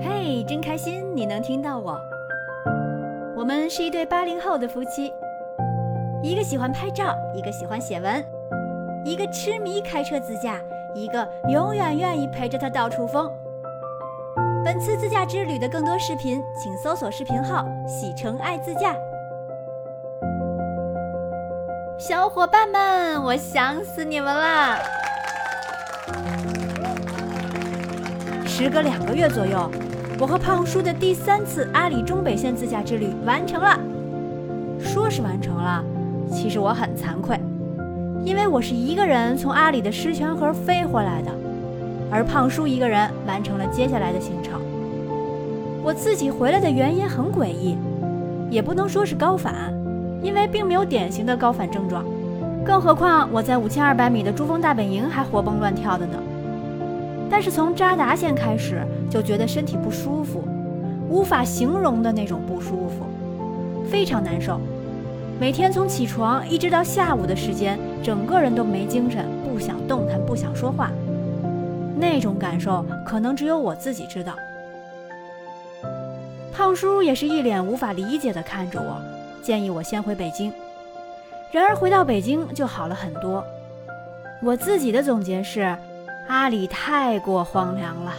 嘿，真开心你能听到我。我们是一对八零后的夫妻，一个喜欢拍照，一个喜欢写文，一个痴迷开车自驾，一个永远愿意陪着他到处疯。本次自驾之旅的更多视频，请搜索视频号“喜成爱自驾”。小伙伴们，我想死你们了！时隔两个月左右，我和胖叔的第三次阿里中北线自驾之旅完成了。说是完成了，其实我很惭愧，因为我是一个人从阿里的狮泉河飞回来的，而胖叔一个人完成了接下来的行程。我自己回来的原因很诡异，也不能说是高反。因为并没有典型的高反症状，更何况我在五千二百米的珠峰大本营还活蹦乱跳的呢。但是从扎达县开始就觉得身体不舒服，无法形容的那种不舒服，非常难受。每天从起床一直到下午的时间，整个人都没精神，不想动弹，不想说话。那种感受可能只有我自己知道。胖叔也是一脸无法理解的看着我。建议我先回北京，然而回到北京就好了很多。我自己的总结是：阿里太过荒凉了，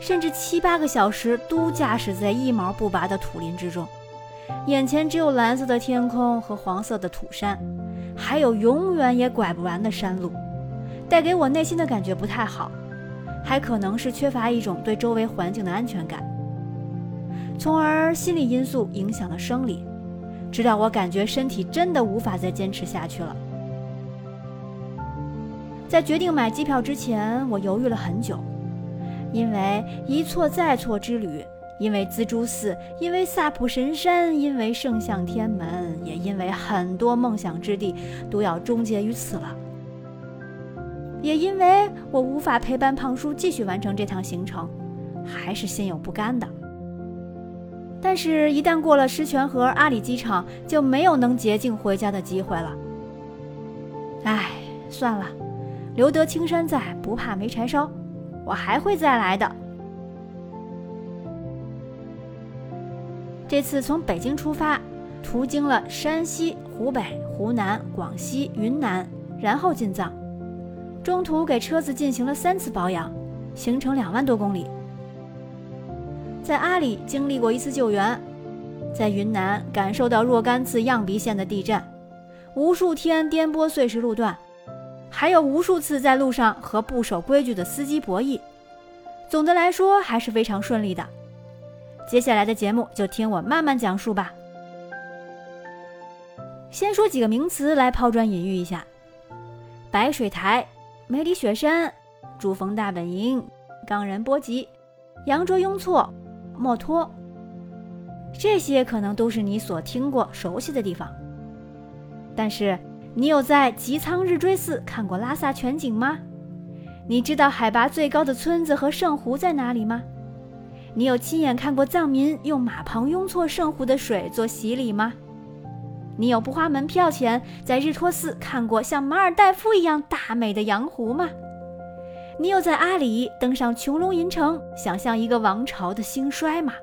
甚至七八个小时都驾驶在一毛不拔的土林之中，眼前只有蓝色的天空和黄色的土山，还有永远也拐不完的山路，带给我内心的感觉不太好，还可能是缺乏一种对周围环境的安全感，从而心理因素影响了生理。直到我感觉身体真的无法再坚持下去了。在决定买机票之前，我犹豫了很久，因为一错再错之旅，因为蜘蛛寺，因为萨普神山，因为圣象天门，也因为很多梦想之地都要终结于此了。也因为我无法陪伴胖叔继续完成这趟行程，还是心有不甘的。但是，一旦过了狮泉河阿里机场，就没有能捷径回家的机会了。唉，算了，留得青山在，不怕没柴烧，我还会再来的。这次从北京出发，途经了山西、湖北、湖南、广西、云南，然后进藏，中途给车子进行了三次保养，行程两万多公里。在阿里经历过一次救援，在云南感受到若干次漾鼻县的地震，无数天颠簸碎石路段，还有无数次在路上和不守规矩的司机博弈。总的来说还是非常顺利的。接下来的节目就听我慢慢讲述吧。先说几个名词来抛砖引玉一下：白水台、梅里雪山、珠峰大本营、冈仁波齐、羊卓雍措。墨脱，这些可能都是你所听过、熟悉的地方。但是，你有在吉仓日追寺看过拉萨全景吗？你知道海拔最高的村子和圣湖在哪里吗？你有亲眼看过藏民用马棚拥错圣湖的水做洗礼吗？你有不花门票钱在日托寺看过像马尔代夫一样大美的洋湖吗？你有在阿里登上穹窿银城，想象一个王朝的兴衰吗？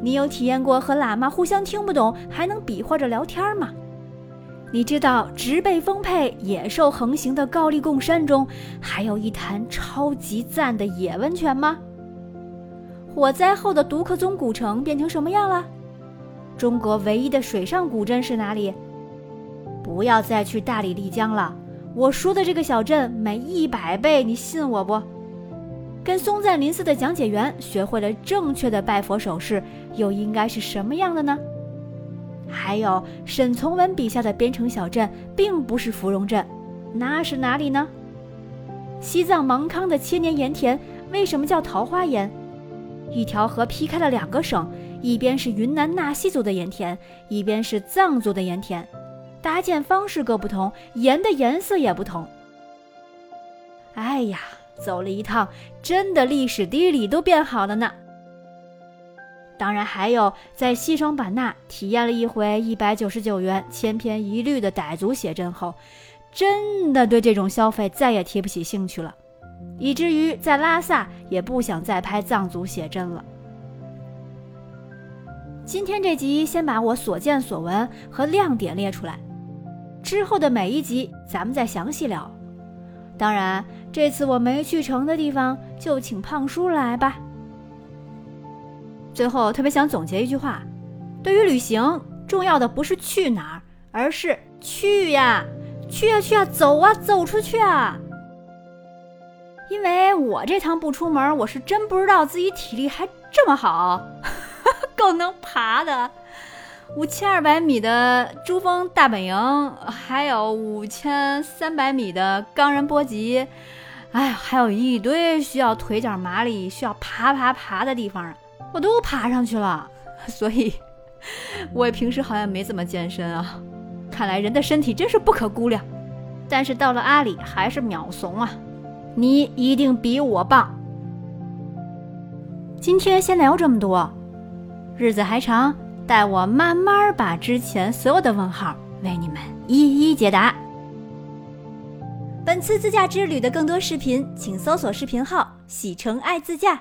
你有体验过和喇嘛互相听不懂还能比划着聊天吗？你知道植被丰沛、野兽横行的高丽贡山中还有一潭超级赞的野温泉吗？火灾后的独克宗古城变成什么样了？中国唯一的水上古镇是哪里？不要再去大理、丽江了。我说的这个小镇美一百倍，你信我不？跟松赞林寺的讲解员学会了正确的拜佛手势，又应该是什么样的呢？还有沈从文笔下的边城小镇，并不是芙蓉镇，那是哪里呢？西藏芒康的千年盐田为什么叫桃花盐？一条河劈开了两个省，一边是云南纳西族的盐田，一边是藏族的盐田。搭建方式各不同，盐的颜色也不同。哎呀，走了一趟，真的历史地理都变好了呢。当然还有在西双版纳体验了一回一百九十九元千篇一律的傣族写真后，真的对这种消费再也提不起兴趣了。以至于在拉萨也不想再拍藏族写真了。今天这集先把我所见所闻和亮点列出来，之后的每一集咱们再详细聊。当然，这次我没去成的地方，就请胖叔来吧。最后，特别想总结一句话：对于旅行，重要的不是去哪儿，而是去呀，去呀去呀，走啊，走出去啊！因为我这趟不出门，我是真不知道自己体力还这么好。够能爬的，五千二百米的珠峰大本营，还有五千三百米的冈仁波齐，哎，还有一堆需要腿脚麻利、需要爬爬爬的地方啊，我都爬上去了。所以，我也平时好像没怎么健身啊。看来人的身体真是不可估量。但是到了阿里还是秒怂啊！你一定比我棒。今天先聊这么多。日子还长，待我慢慢把之前所有的问号为你们一一解答。本次自驾之旅的更多视频，请搜索视频号“喜成爱自驾”。